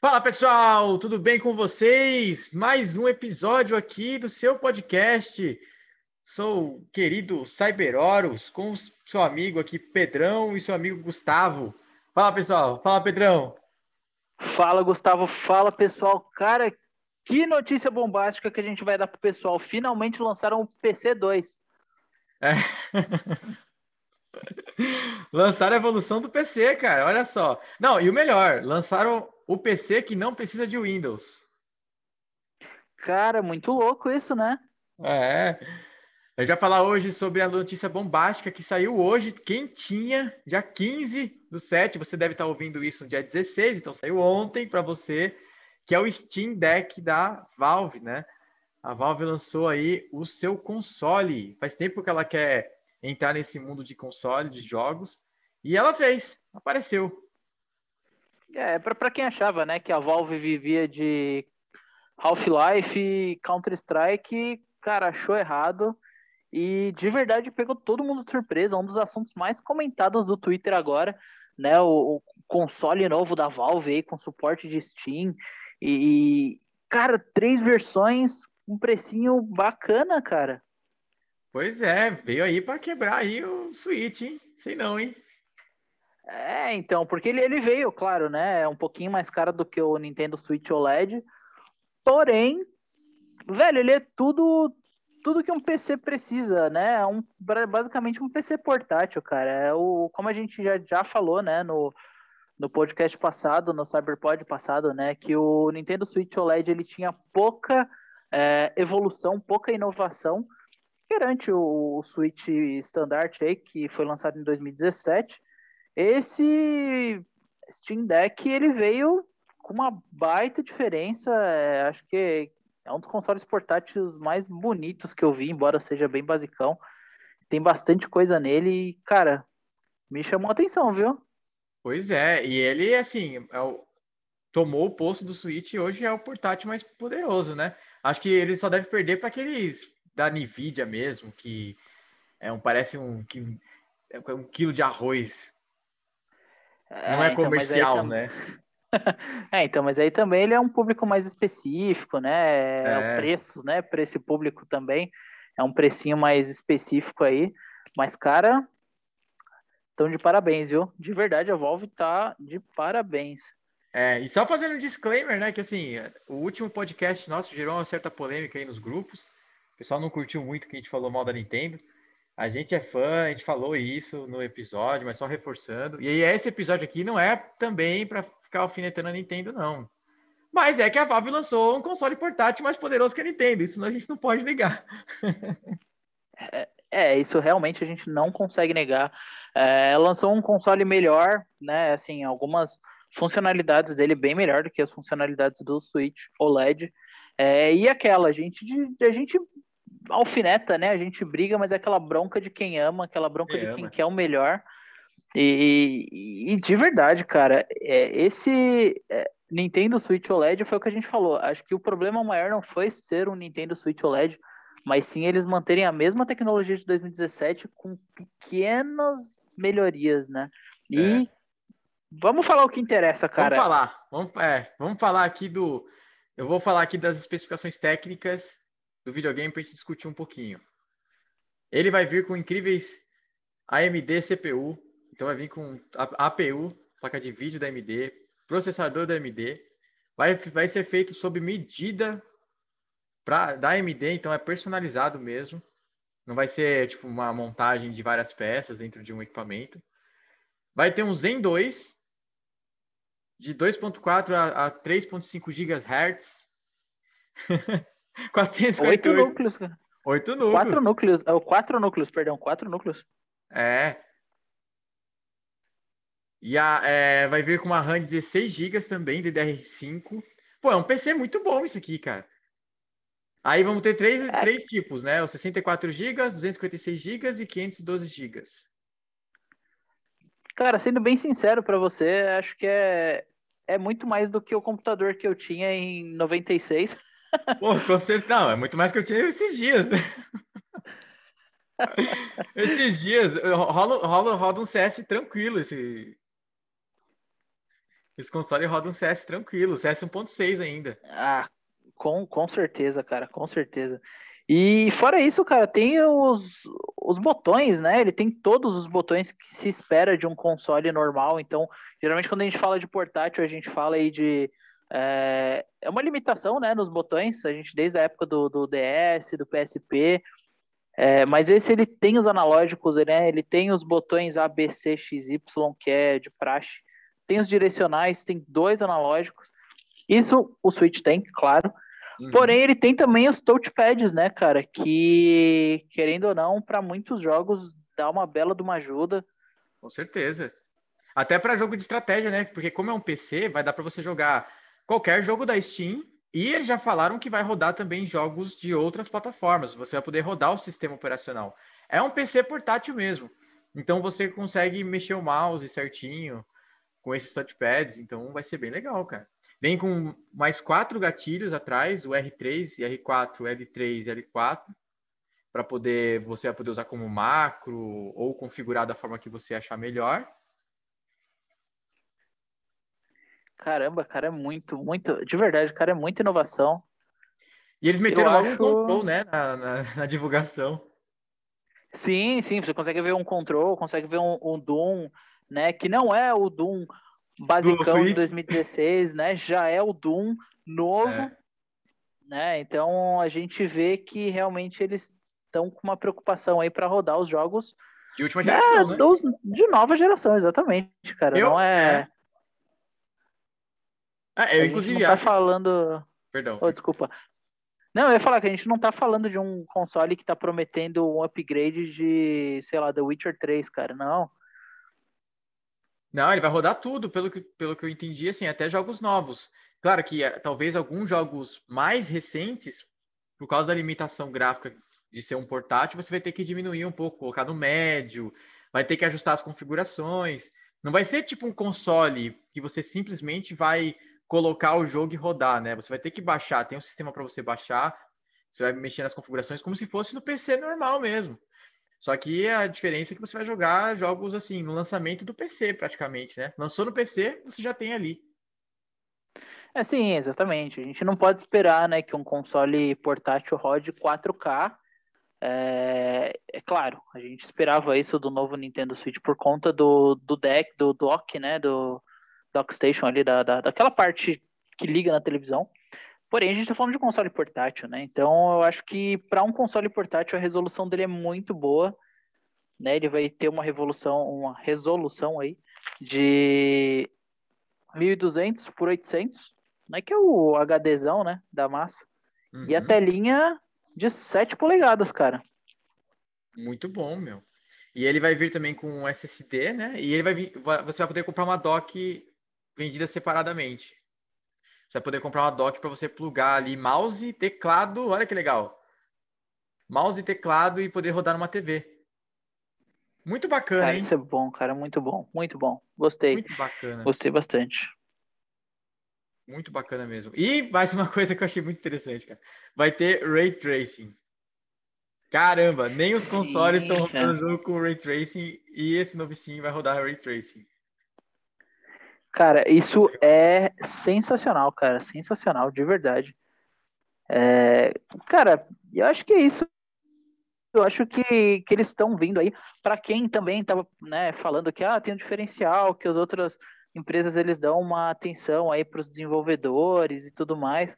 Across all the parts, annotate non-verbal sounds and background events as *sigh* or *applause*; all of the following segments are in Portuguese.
Fala pessoal, tudo bem com vocês? Mais um episódio aqui do seu podcast. Sou o querido Cyberoros com seu amigo aqui Pedrão e seu amigo Gustavo. Fala pessoal, fala Pedrão. Fala Gustavo, fala pessoal. Cara, que notícia bombástica que a gente vai dar pro pessoal. Finalmente lançaram o PC2. É. *laughs* lançaram a evolução do PC, cara. Olha só. Não, e o melhor, lançaram o PC que não precisa de Windows. Cara, muito louco isso, né? É. Eu já falar hoje sobre a notícia bombástica que saiu hoje, quentinha, dia 15 do 7. Você deve estar ouvindo isso no dia 16, então saiu ontem para você, que é o Steam Deck da Valve, né? A Valve lançou aí o seu console. Faz tempo que ela quer entrar nesse mundo de console, de jogos. E ela fez, apareceu. É, para quem achava, né, que a Valve vivia de Half-Life e Counter-Strike, cara, achou errado. E de verdade pegou todo mundo de surpresa. Um dos assuntos mais comentados do Twitter agora, né? O, o console novo da Valve aí com suporte de Steam. E, e, cara, três versões, um precinho bacana, cara. Pois é, veio aí para quebrar aí o Switch, hein? Sei não, hein? É, então, porque ele, ele veio, claro, né? É um pouquinho mais caro do que o Nintendo Switch OLED. Porém, velho, ele é tudo tudo que um PC precisa, né? É um, basicamente um PC portátil, cara. É o, como a gente já, já falou, né, no, no podcast passado, no Cyberpod passado, né, que o Nintendo Switch OLED ele tinha pouca é, evolução, pouca inovação perante o, Switch Standard aí, que foi lançado em 2017 esse Steam Deck ele veio com uma baita diferença. É, acho que é um dos consoles portáteis mais bonitos que eu vi, embora seja bem basicão. Tem bastante coisa nele e, cara, me chamou a atenção, viu? Pois é, e ele, assim, é o... tomou o posto do Switch e hoje é o portátil mais poderoso, né? Acho que ele só deve perder para aqueles da Nvidia mesmo, que é um, parece um, que, é um quilo de arroz não é, é então, comercial, então, né? *laughs* é, então, mas aí também ele é um público mais específico, né? É, é o preço, né? Para esse público também é um precinho mais específico aí. Mas, cara, estão de parabéns, viu? De verdade, a Valve tá de parabéns. É, e só fazendo um disclaimer, né? Que assim, o último podcast nosso gerou uma certa polêmica aí nos grupos. O pessoal não curtiu muito que a gente falou mal da Nintendo. A gente é fã, a gente falou isso no episódio, mas só reforçando. E aí, esse episódio aqui não é também para ficar alfinetando a Nintendo, não. Mas é que a Valve lançou um console portátil mais poderoso que a Nintendo. Isso a gente não pode negar. é, *laughs* é, isso realmente a gente não consegue negar. É, lançou um console melhor, né? Assim, algumas funcionalidades dele bem melhor do que as funcionalidades do Switch OLED. É, e aquela, a gente, a gente alfineta, né? A gente briga, mas é aquela bronca de quem ama, aquela bronca quem de quem quer o melhor. E, e, de verdade, cara, é, esse é, Nintendo Switch OLED foi o que a gente falou. Acho que o problema maior não foi ser um Nintendo Switch OLED, mas sim eles manterem a mesma tecnologia de 2017 com pequenas melhorias, né? E é. vamos falar o que interessa, cara. Vamos falar. Vamos, é, vamos falar aqui do. Eu vou falar aqui das especificações técnicas do videogame para a gente discutir um pouquinho. Ele vai vir com incríveis AMD CPU, então vai vir com APU, placa de vídeo da AMD, processador da AMD, vai, vai ser feito sob medida pra, da AMD, então é personalizado mesmo. Não vai ser tipo uma montagem de várias peças dentro de um equipamento. Vai ter um Zen 2 de 2.4 a, a 3.5 GHz. *laughs* 458. Oito núcleos, cara. Oito núcleos. Quatro núcleos. É, quatro núcleos, perdão. Quatro núcleos. É. E a, é, vai vir com uma RAM de 16 GB também, DDR5. Pô, é um PC muito bom isso aqui, cara. Aí vamos ter três, é. três tipos, né? O 64 GB, 256 GB e 512 GB. Cara, sendo bem sincero para você, acho que é, é muito mais do que o computador que eu tinha em 96. Pô, com certeza. Não, é muito mais que eu tinha esses dias. *laughs* esses dias, rola, rola, rola um CS tranquilo esse. Esse console roda um CS tranquilo, CS 1.6 ainda. Ah, com, com certeza, cara, com certeza. E fora isso, cara, tem os, os botões, né? Ele tem todos os botões que se espera de um console normal. Então, geralmente quando a gente fala de portátil, a gente fala aí de. É, é uma limitação, né, nos botões. A gente, desde a época do, do DS, do PSP. É, mas esse ele tem os analógicos, né? Ele tem os botões A, B, C, X, Y, que é de praxe. Tem os direcionais, tem dois analógicos. Isso o Switch tem, claro. Uhum. Porém, ele tem também os touchpads, né, cara? Que, querendo ou não, para muitos jogos dá uma bela de uma ajuda. Com certeza. Até para jogo de estratégia, né? Porque como é um PC, vai dar para você jogar qualquer jogo da Steam. E eles já falaram que vai rodar também jogos de outras plataformas. Você vai poder rodar o sistema operacional. É um PC portátil mesmo. Então você consegue mexer o mouse certinho com esses touchpads. Então vai ser bem legal, cara. Vem com mais quatro gatilhos atrás, o R3, R4, L3 e L4, para poder você poder usar como macro ou configurar da forma que você achar melhor. Caramba, cara, é muito, muito, de verdade, cara, é muita inovação. E eles meteram logo acho... um control, né, na, na, na, divulgação. Sim, sim, você consegue ver um control, consegue ver um, um Doom, né, que não é o Doom basicão de 2016, né? Já é o Doom novo, é. né? Então a gente vê que realmente eles estão com uma preocupação aí para rodar os jogos de última geração, é, né? Dos, de nova geração, exatamente, cara. Eu, não é. é. É eu, inclusive, não tá acho... falando. Perdão. Oh, desculpa. Não, eu ia falar que a gente não tá falando de um console que tá prometendo um upgrade de, sei lá, The Witcher 3, cara. Não. Não, ele vai rodar tudo, pelo que, pelo que eu entendi, assim, até jogos novos. Claro que é, talvez alguns jogos mais recentes, por causa da limitação gráfica de ser um portátil, você vai ter que diminuir um pouco, colocar no médio, vai ter que ajustar as configurações. Não vai ser tipo um console que você simplesmente vai colocar o jogo e rodar, né? Você vai ter que baixar, tem um sistema para você baixar, você vai mexer nas configurações como se fosse no PC normal mesmo. Só que a diferença é que você vai jogar jogos assim, no lançamento do PC, praticamente, né? Lançou no PC, você já tem ali. É sim, exatamente. A gente não pode esperar né, que um console portátil rode 4K. É, é claro, a gente esperava isso do novo Nintendo Switch por conta do, do deck, do dock, né? Do dock station ali, da, da, daquela parte que liga na televisão. Porém, a gente está falando de console portátil, né? Então, eu acho que para um console portátil a resolução dele é muito boa, né? Ele vai ter uma revolução, uma resolução aí de 1200 por 800, né? Que é o HDzão, né? Da massa. Uhum. E a uhum. telinha de 7 polegadas, cara. Muito bom, meu. E ele vai vir também com SSD, né? E ele vai vir, você vai poder comprar uma dock vendida separadamente. Você vai poder comprar uma dock para você plugar ali mouse, teclado, olha que legal. Mouse, teclado e poder rodar numa TV. Muito bacana, cara, hein? Isso é bom, cara, muito bom, muito bom. Gostei. Muito bacana. Gostei bastante. Muito bacana mesmo. E mais uma *laughs* coisa que eu achei muito interessante, cara. Vai ter Ray Tracing. Caramba, nem os Sim, consoles estão rodando jogo com Ray Tracing e esse novo Steam vai rodar Ray Tracing. Cara, isso é sensacional, cara. Sensacional, de verdade. É, cara, eu acho que é isso. Eu acho que, que eles estão vindo aí. Para quem também estava né, falando que ah, tem um diferencial, que as outras empresas eles dão uma atenção aí para os desenvolvedores e tudo mais.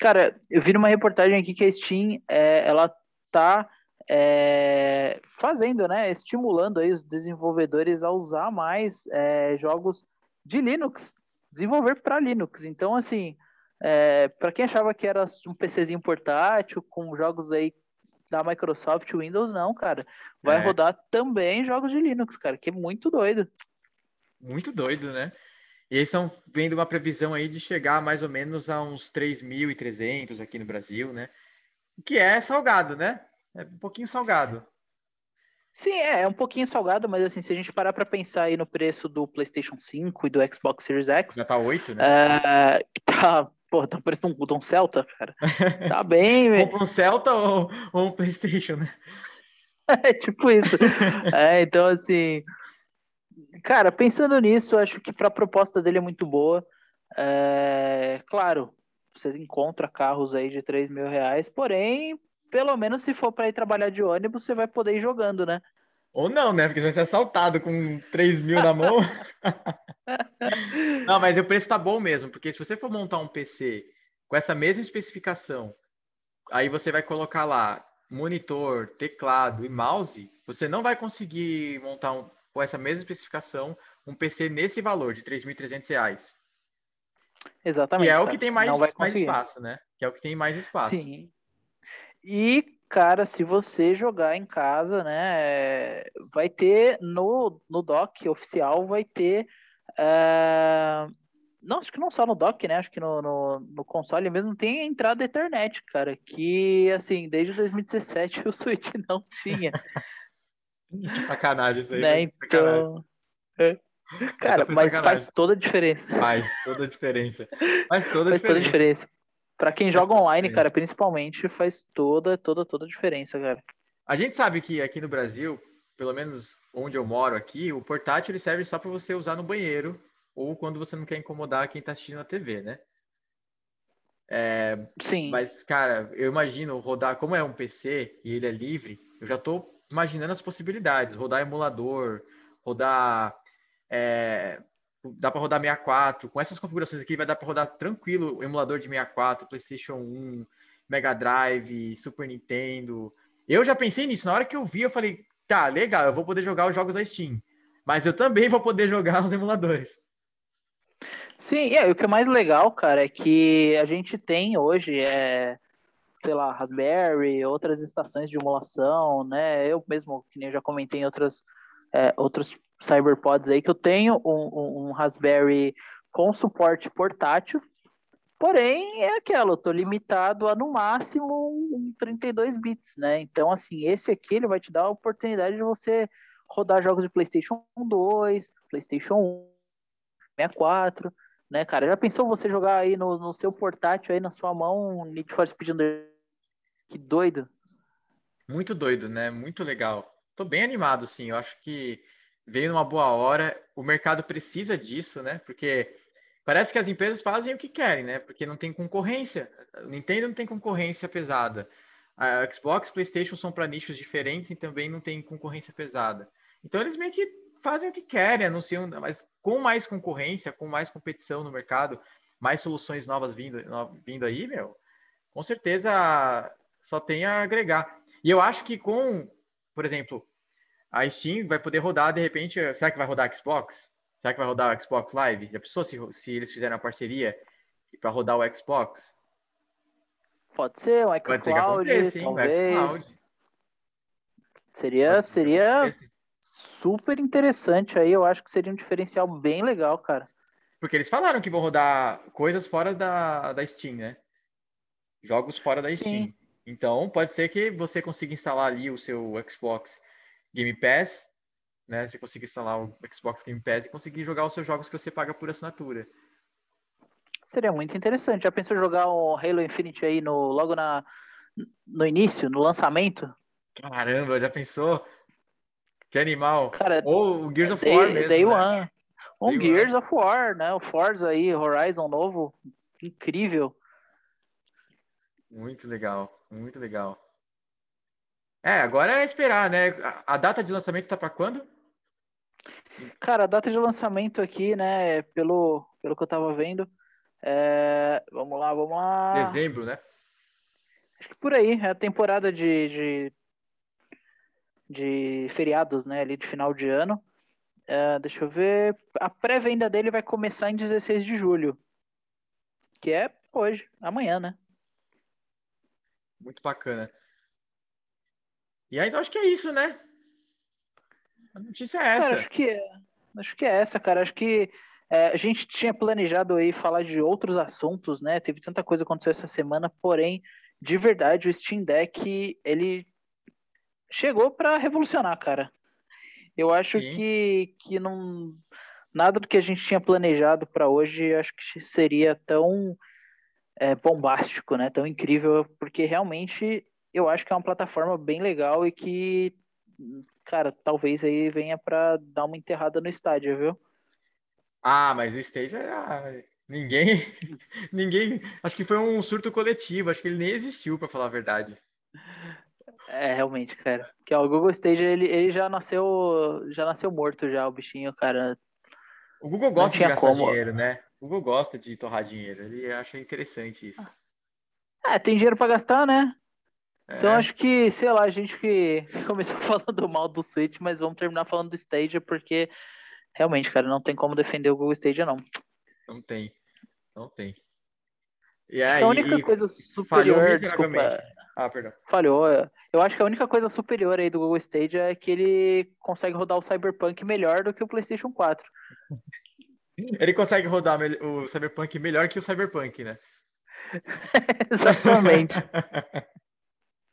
Cara, eu vi numa reportagem aqui que a Steam é, ela tá é, fazendo, né, estimulando aí os desenvolvedores a usar mais é, jogos de Linux, desenvolver para Linux. Então, assim, é, para quem achava que era um PCzinho portátil com jogos aí da Microsoft, Windows, não, cara. Vai é. rodar também jogos de Linux, cara, que é muito doido. Muito doido, né? E eles estão vendo uma previsão aí de chegar mais ou menos a uns 3.300 aqui no Brasil, né? Que é salgado, né? É um pouquinho salgado. Sim, é, é um pouquinho salgado, mas assim, se a gente parar para pensar aí no preço do PlayStation 5 e do Xbox Series X. Já tá 8, né? É, *laughs* tá, pô, tá parecendo um, um Celta, cara. *laughs* Tá bem, velho. um Celta ou, ou um PlayStation, né? *laughs* É tipo isso. é, então, assim. cara, pensando nisso, acho que para a proposta dele é muito boa. É, claro, você encontra carros aí de 3 mil reais, porém, pelo menos se for para ir trabalhar de ônibus, você vai poder ir jogando, né? Ou não, né? Porque você vai ser assaltado com 3 mil na mão. *laughs* não, mas o preço tá bom mesmo, porque se você for montar um PC com essa mesma especificação, aí você vai colocar lá monitor, teclado e mouse, você não vai conseguir montar um, com essa mesma especificação um PC nesse valor de R$ 3.300. Exatamente. E é o que tem mais, mais espaço, né? Que é o que tem mais espaço. Sim. E, cara, se você jogar em casa, né, vai ter no, no dock oficial, vai ter. Uh... Não, acho que não só no dock, né? Acho que no, no, no, console mesmo tem a entrada Ethernet, cara. Que, assim, desde 2017 *laughs* o Switch não tinha. que *laughs* sacanagem isso aí. Né? Então. É. Cara, mas sacanagem. faz toda a diferença. Faz toda a diferença. *laughs* Faz toda a faz diferença. toda a diferença. Pra quem joga online, cara, principalmente, faz toda, toda, toda a diferença, cara. A gente sabe que aqui no Brasil, pelo menos onde eu moro aqui, o portátil ele serve só para você usar no banheiro ou quando você não quer incomodar quem tá assistindo a TV, né? É, Sim. Mas, cara, eu imagino rodar, como é um PC e ele é livre, eu já tô imaginando as possibilidades. Rodar emulador, rodar é, dá para rodar 64. Com essas configurações aqui, vai dar para rodar tranquilo o emulador de 64, PlayStation 1, Mega Drive, Super Nintendo. Eu já pensei nisso. Na hora que eu vi, eu falei, tá, legal, eu vou poder jogar os jogos da Steam. Mas eu também vou poder *laughs* jogar os emuladores. Sim, é, o que é mais legal, cara, é que a gente tem hoje, é, sei lá, Raspberry, outras estações de emulação, né? Eu mesmo, que nem eu já comentei em outras, é, outros CyberPods aí, que eu tenho um, um, um Raspberry com suporte portátil, Porém, é aquela, eu tô limitado a no máximo um 32 bits, né? Então, assim, esse aqui ele vai te dar a oportunidade de você rodar jogos de PlayStation 2, PlayStation 1, 64, né, cara? Já pensou você jogar aí no, no seu portátil aí na sua mão Need for Speed Que doido. Muito doido, né? Muito legal. Tô bem animado, sim. Eu acho que veio numa boa hora. O mercado precisa disso, né? Porque parece que as empresas fazem o que querem, né? Porque não tem concorrência. O Nintendo não tem concorrência pesada. A Xbox, PlayStation são para nichos diferentes e também não tem concorrência pesada. Então eles meio que fazem o que querem, anunciam, mas com mais concorrência, com mais competição no mercado, mais soluções novas vindo, vindo aí, meu, com certeza só tem a agregar. E eu acho que com, por exemplo, a Steam vai poder rodar, de repente, será que vai rodar Xbox? Será que vai rodar o Xbox Live? Já pensou se, se eles fizerem a parceria para rodar o Xbox? Pode ser, um xCloud, talvez. Seria, seria super interessante aí, eu acho que seria um diferencial bem legal, cara. Porque eles falaram que vão rodar coisas fora da, da Steam, né? Jogos fora da Sim. Steam. Então, pode ser que você consiga instalar ali o seu Xbox Game Pass, né? Você consiga instalar o Xbox Game Pass e conseguir jogar os seus jogos que você paga por assinatura. Seria muito interessante. Já pensou jogar o Halo Infinite aí no, logo na, no início, no lançamento? Caramba, já pensou? Que animal. Cara, Ou o Gears of day, War mesmo, Day né? One. Um day Gears one. of War, né? O Forza aí, Horizon novo. Incrível. Muito legal, muito legal. É, agora é esperar, né? A data de lançamento tá para quando? Cara, a data de lançamento aqui, né, pelo, pelo que eu tava vendo, é... vamos lá, vamos lá. Dezembro, né? Acho que por aí, é a temporada de, de, de feriados, né, ali de final de ano. É, deixa eu ver, a pré-venda dele vai começar em 16 de julho, que é hoje, amanhã, né? Muito bacana. E aí, então acho que é isso, né? A notícia é essa. Cara, acho que é. Acho que é essa, cara. Acho que é, a gente tinha planejado aí falar de outros assuntos, né? Teve tanta coisa acontecendo essa semana, porém, de verdade, o Steam Deck, ele chegou para revolucionar, cara. Eu acho que, que não nada do que a gente tinha planejado para hoje, acho que seria tão é, bombástico, né? Tão incrível, porque realmente eu acho que é uma plataforma bem legal e que cara, talvez aí venha para dar uma enterrada no estádio, viu? Ah, mas o Stadia, ah, ninguém, *laughs* ninguém, acho que foi um surto coletivo, acho que ele nem existiu, para falar a verdade. É, realmente, cara. Que ó, o Google Stage, ele, ele já nasceu, já nasceu morto já, o bichinho, cara. O Google gosta de gastar como. dinheiro, né? O Google gosta de torrar dinheiro, ele acha interessante isso. É, tem dinheiro para gastar, né? Então é. acho que, sei lá, a gente que *laughs* começou falando mal do Switch, mas vamos terminar falando do Stadia, porque realmente, cara, não tem como defender o Google Stadia, não. Não tem. Não tem. E aí, a única coisa superior, desculpa. Ah, perdão. Falhou. Eu acho que a única coisa superior aí do Google Stadia é que ele consegue rodar o Cyberpunk melhor do que o PlayStation 4. *laughs* Ele consegue rodar o Cyberpunk melhor que o Cyberpunk, né? *laughs* Exatamente.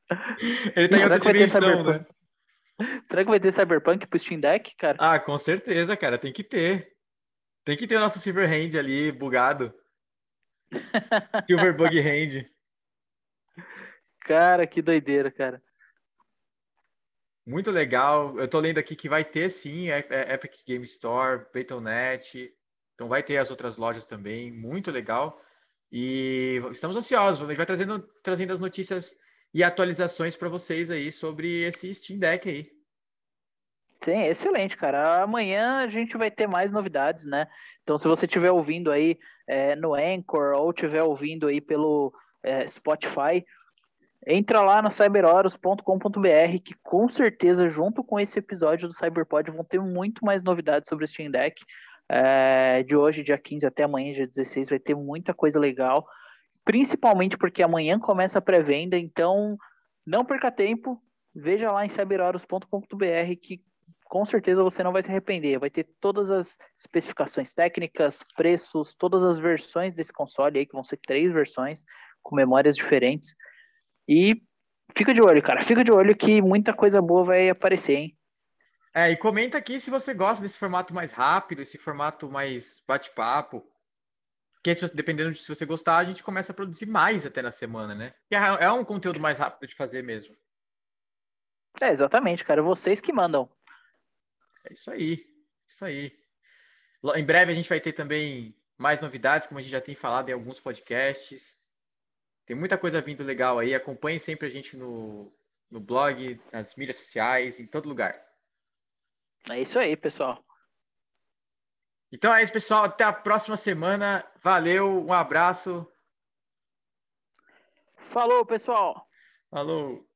*laughs* Ele tá em outra dimensão, né? Será que vai ter Cyberpunk pro Steam Deck, cara? Ah, com certeza, cara. Tem que ter. Tem que ter o nosso Silver Hand ali, bugado. *laughs* Silver Bug Hand. Cara, que doideira, cara. Muito legal. Eu tô lendo aqui que vai ter sim Epic Game Store, Payton.net. Então vai ter as outras lojas também. Muito legal. E estamos ansiosos. A gente vai trazendo, trazendo as notícias e atualizações para vocês aí sobre esse Steam Deck aí. Sim, excelente, cara. Amanhã a gente vai ter mais novidades, né? Então, se você estiver ouvindo aí é, no Anchor ou estiver ouvindo aí pelo é, Spotify, entra lá no cyberoros.com.br que com certeza, junto com esse episódio do Cyberpod, vão ter muito mais novidades sobre o Steam Deck. É, de hoje, dia 15 até amanhã, dia 16, vai ter muita coisa legal. Principalmente porque amanhã começa a pré-venda, então não perca tempo. Veja lá em cyberoros.com.br que com certeza você não vai se arrepender. Vai ter todas as especificações técnicas, preços, todas as versões desse console aí, que vão ser três versões, com memórias diferentes. E fica de olho, cara. Fica de olho que muita coisa boa vai aparecer, hein? É, e comenta aqui se você gosta desse formato mais rápido, esse formato mais bate-papo. Porque dependendo de se você gostar, a gente começa a produzir mais até na semana, né? E é, é um conteúdo mais rápido de fazer mesmo. É, exatamente, cara. Vocês que mandam. É isso aí. Isso aí. Em breve a gente vai ter também mais novidades, como a gente já tem falado em alguns podcasts. Tem muita coisa vindo legal aí. Acompanhe sempre a gente no, no blog, nas mídias sociais, em todo lugar. É isso aí, pessoal. Então é isso, pessoal. Até a próxima semana. Valeu, um abraço. Falou, pessoal. Falou.